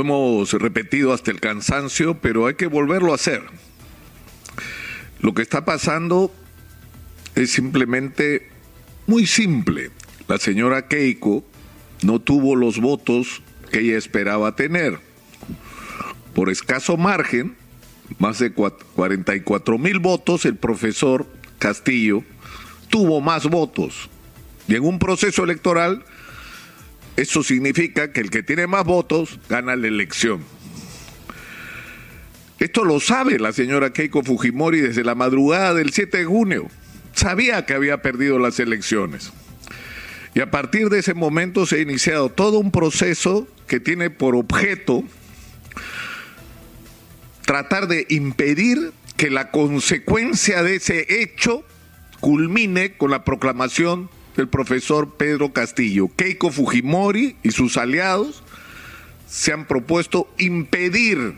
Hemos repetido hasta el cansancio, pero hay que volverlo a hacer. Lo que está pasando es simplemente muy simple. La señora Keiko no tuvo los votos que ella esperaba tener. Por escaso margen, más de 44 mil votos, el profesor Castillo tuvo más votos. Y en un proceso electoral, eso significa que el que tiene más votos gana la elección. Esto lo sabe la señora Keiko Fujimori desde la madrugada del 7 de junio. Sabía que había perdido las elecciones. Y a partir de ese momento se ha iniciado todo un proceso que tiene por objeto tratar de impedir que la consecuencia de ese hecho culmine con la proclamación del profesor Pedro Castillo. Keiko Fujimori y sus aliados se han propuesto impedir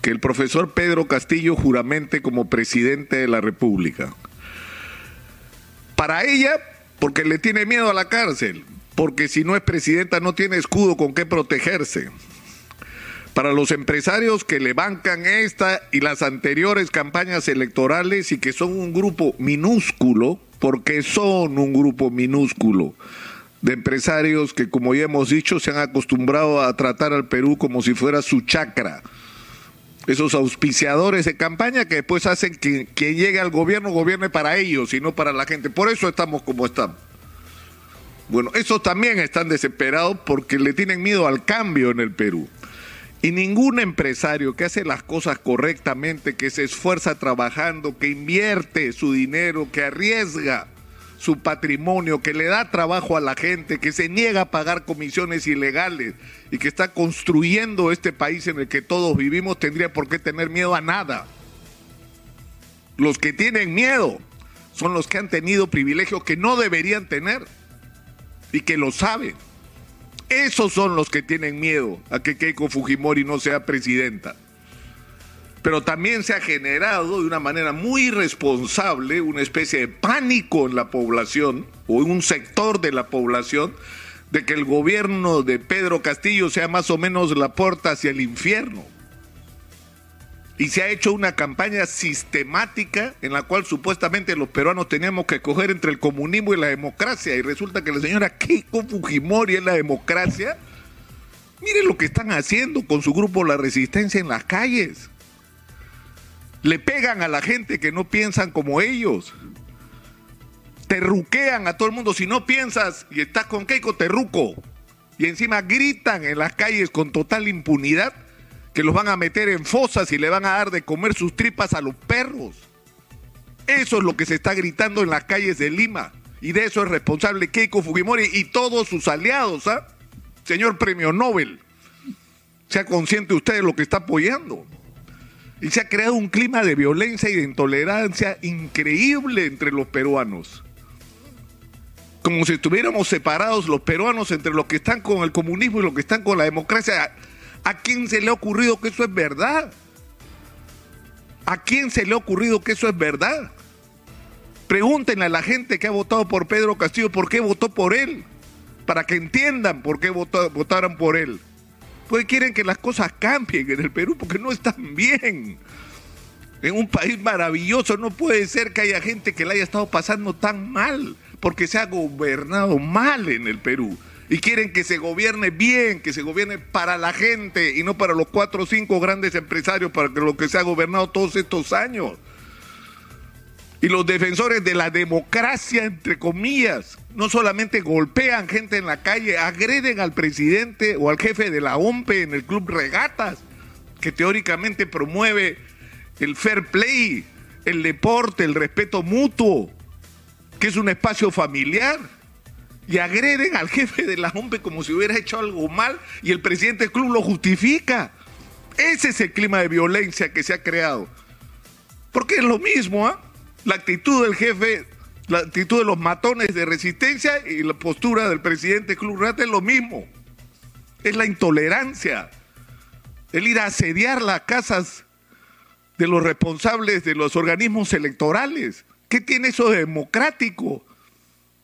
que el profesor Pedro Castillo juramente como presidente de la República. Para ella, porque le tiene miedo a la cárcel, porque si no es presidenta no tiene escudo con qué protegerse. Para los empresarios que le bancan esta y las anteriores campañas electorales y que son un grupo minúsculo, porque son un grupo minúsculo de empresarios que, como ya hemos dicho, se han acostumbrado a tratar al Perú como si fuera su chacra. Esos auspiciadores de campaña que después hacen que quien llegue al gobierno gobierne para ellos y no para la gente. Por eso estamos como estamos. Bueno, esos también están desesperados porque le tienen miedo al cambio en el Perú. Y ningún empresario que hace las cosas correctamente, que se esfuerza trabajando, que invierte su dinero, que arriesga su patrimonio, que le da trabajo a la gente, que se niega a pagar comisiones ilegales y que está construyendo este país en el que todos vivimos, tendría por qué tener miedo a nada. Los que tienen miedo son los que han tenido privilegios que no deberían tener y que lo saben. Esos son los que tienen miedo a que Keiko Fujimori no sea presidenta. Pero también se ha generado de una manera muy irresponsable una especie de pánico en la población o en un sector de la población de que el gobierno de Pedro Castillo sea más o menos la puerta hacia el infierno y se ha hecho una campaña sistemática en la cual supuestamente los peruanos teníamos que escoger entre el comunismo y la democracia y resulta que la señora Keiko Fujimori es la democracia. Miren lo que están haciendo con su grupo La Resistencia en las calles. Le pegan a la gente que no piensan como ellos. Terruquean a todo el mundo. Si no piensas y estás con Keiko, terruco. Y encima gritan en las calles con total impunidad que los van a meter en fosas y le van a dar de comer sus tripas a los perros. Eso es lo que se está gritando en las calles de Lima. Y de eso es responsable Keiko Fujimori y todos sus aliados, ¿ah? Señor Premio Nobel. Sea consciente usted de lo que está apoyando. Y se ha creado un clima de violencia y de intolerancia increíble entre los peruanos. Como si estuviéramos separados los peruanos entre los que están con el comunismo y los que están con la democracia. ¿A quién se le ha ocurrido que eso es verdad? ¿A quién se le ha ocurrido que eso es verdad? Pregúntenle a la gente que ha votado por Pedro Castillo por qué votó por él, para que entiendan por qué votaron por él. Pues quieren que las cosas cambien en el Perú porque no están bien. En un país maravilloso no puede ser que haya gente que le haya estado pasando tan mal porque se ha gobernado mal en el Perú y quieren que se gobierne bien, que se gobierne para la gente y no para los cuatro o cinco grandes empresarios, para que lo que se ha gobernado todos estos años. Y los defensores de la democracia, entre comillas, no solamente golpean gente en la calle, agreden al presidente o al jefe de la OMPE en el Club Regatas, que teóricamente promueve el fair play, el deporte, el respeto mutuo, que es un espacio familiar y agreden al jefe de la OMPE como si hubiera hecho algo mal y el presidente del club lo justifica. Ese es el clima de violencia que se ha creado. Porque es lo mismo, ¿ah? La actitud del jefe, la actitud de los matones de resistencia y la postura del presidente Club Rata es lo mismo. Es la intolerancia. El ir a asediar las casas de los responsables de los organismos electorales. ¿Qué tiene eso de democrático?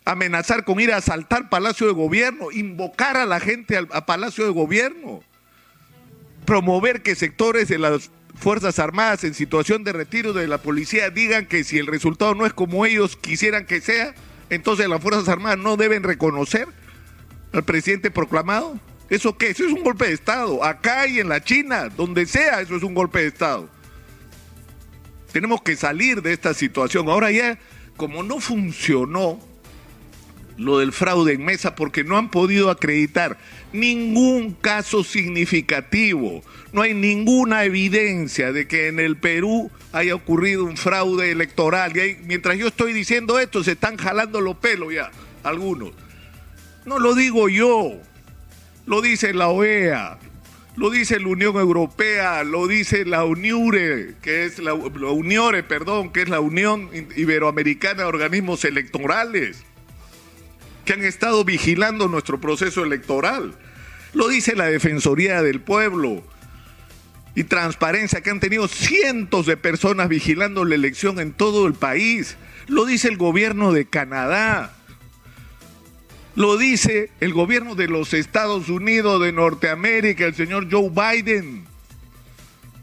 Amenazar con ir a asaltar Palacio de Gobierno, invocar a la gente a Palacio de Gobierno. promover que sectores de las Fuerzas Armadas en situación de retiro de la policía digan que si el resultado no es como ellos quisieran que sea, entonces las Fuerzas Armadas no deben reconocer al presidente proclamado. ¿Eso qué? Eso es un golpe de Estado. Acá y en la China, donde sea, eso es un golpe de Estado. Tenemos que salir de esta situación. Ahora ya, como no funcionó lo del fraude en mesa porque no han podido acreditar ningún caso significativo, no hay ninguna evidencia de que en el Perú haya ocurrido un fraude electoral. Y mientras yo estoy diciendo esto, se están jalando los pelos ya, algunos. No lo digo yo, lo dice la OEA, lo dice la Unión Europea, lo dice la UNIURE, que es la, la UNIORE, perdón, que es la Unión Iberoamericana de Organismos Electorales que han estado vigilando nuestro proceso electoral. Lo dice la Defensoría del Pueblo y Transparencia, que han tenido cientos de personas vigilando la elección en todo el país. Lo dice el gobierno de Canadá. Lo dice el gobierno de los Estados Unidos de Norteamérica, el señor Joe Biden,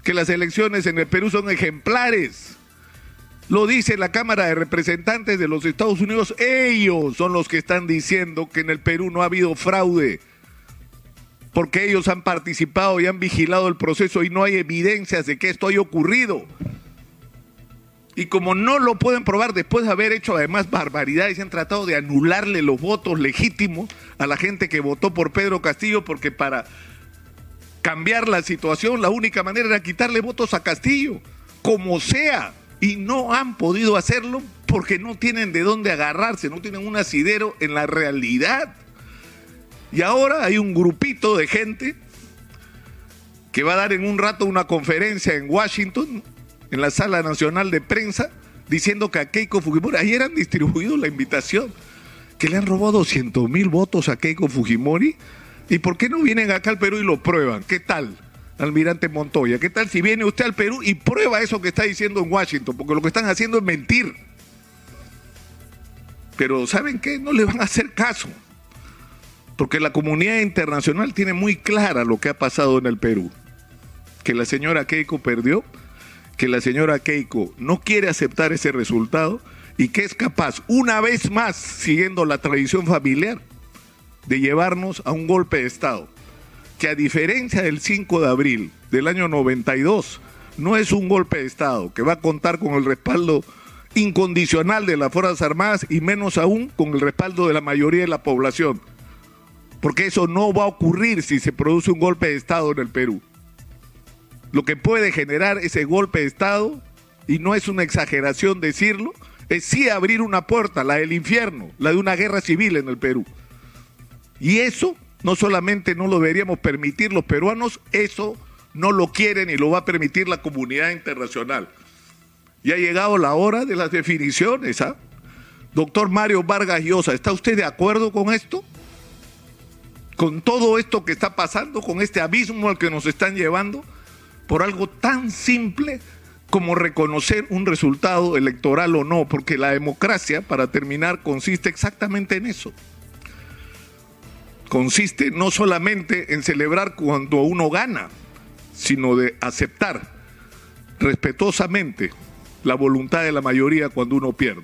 que las elecciones en el Perú son ejemplares. Lo dice la Cámara de Representantes de los Estados Unidos. Ellos son los que están diciendo que en el Perú no ha habido fraude. Porque ellos han participado y han vigilado el proceso y no hay evidencias de que esto haya ocurrido. Y como no lo pueden probar después de haber hecho además barbaridades han tratado de anularle los votos legítimos a la gente que votó por Pedro Castillo porque para cambiar la situación la única manera era quitarle votos a Castillo, como sea y no han podido hacerlo porque no tienen de dónde agarrarse, no tienen un asidero en la realidad. Y ahora hay un grupito de gente que va a dar en un rato una conferencia en Washington, en la Sala Nacional de Prensa, diciendo que a Keiko Fujimori, ayer han distribuido la invitación, que le han robado 200 mil votos a Keiko Fujimori. ¿Y por qué no vienen acá al Perú y lo prueban? ¿Qué tal? Almirante Montoya. ¿Qué tal si viene usted al Perú y prueba eso que está diciendo en Washington? Porque lo que están haciendo es mentir. Pero ¿saben qué? No le van a hacer caso. Porque la comunidad internacional tiene muy clara lo que ha pasado en el Perú. Que la señora Keiko perdió, que la señora Keiko no quiere aceptar ese resultado y que es capaz, una vez más, siguiendo la tradición familiar, de llevarnos a un golpe de Estado que a diferencia del 5 de abril del año 92, no es un golpe de Estado, que va a contar con el respaldo incondicional de las Fuerzas Armadas y menos aún con el respaldo de la mayoría de la población. Porque eso no va a ocurrir si se produce un golpe de Estado en el Perú. Lo que puede generar ese golpe de Estado, y no es una exageración decirlo, es sí abrir una puerta, la del infierno, la de una guerra civil en el Perú. Y eso no solamente no lo deberíamos permitir los peruanos, eso no lo quieren y lo va a permitir la comunidad internacional. Y ha llegado la hora de las definiciones. ¿ah? Doctor Mario Vargas Llosa, ¿está usted de acuerdo con esto? Con todo esto que está pasando, con este abismo al que nos están llevando, por algo tan simple como reconocer un resultado electoral o no, porque la democracia, para terminar, consiste exactamente en eso consiste no solamente en celebrar cuando uno gana, sino de aceptar respetuosamente la voluntad de la mayoría cuando uno pierde.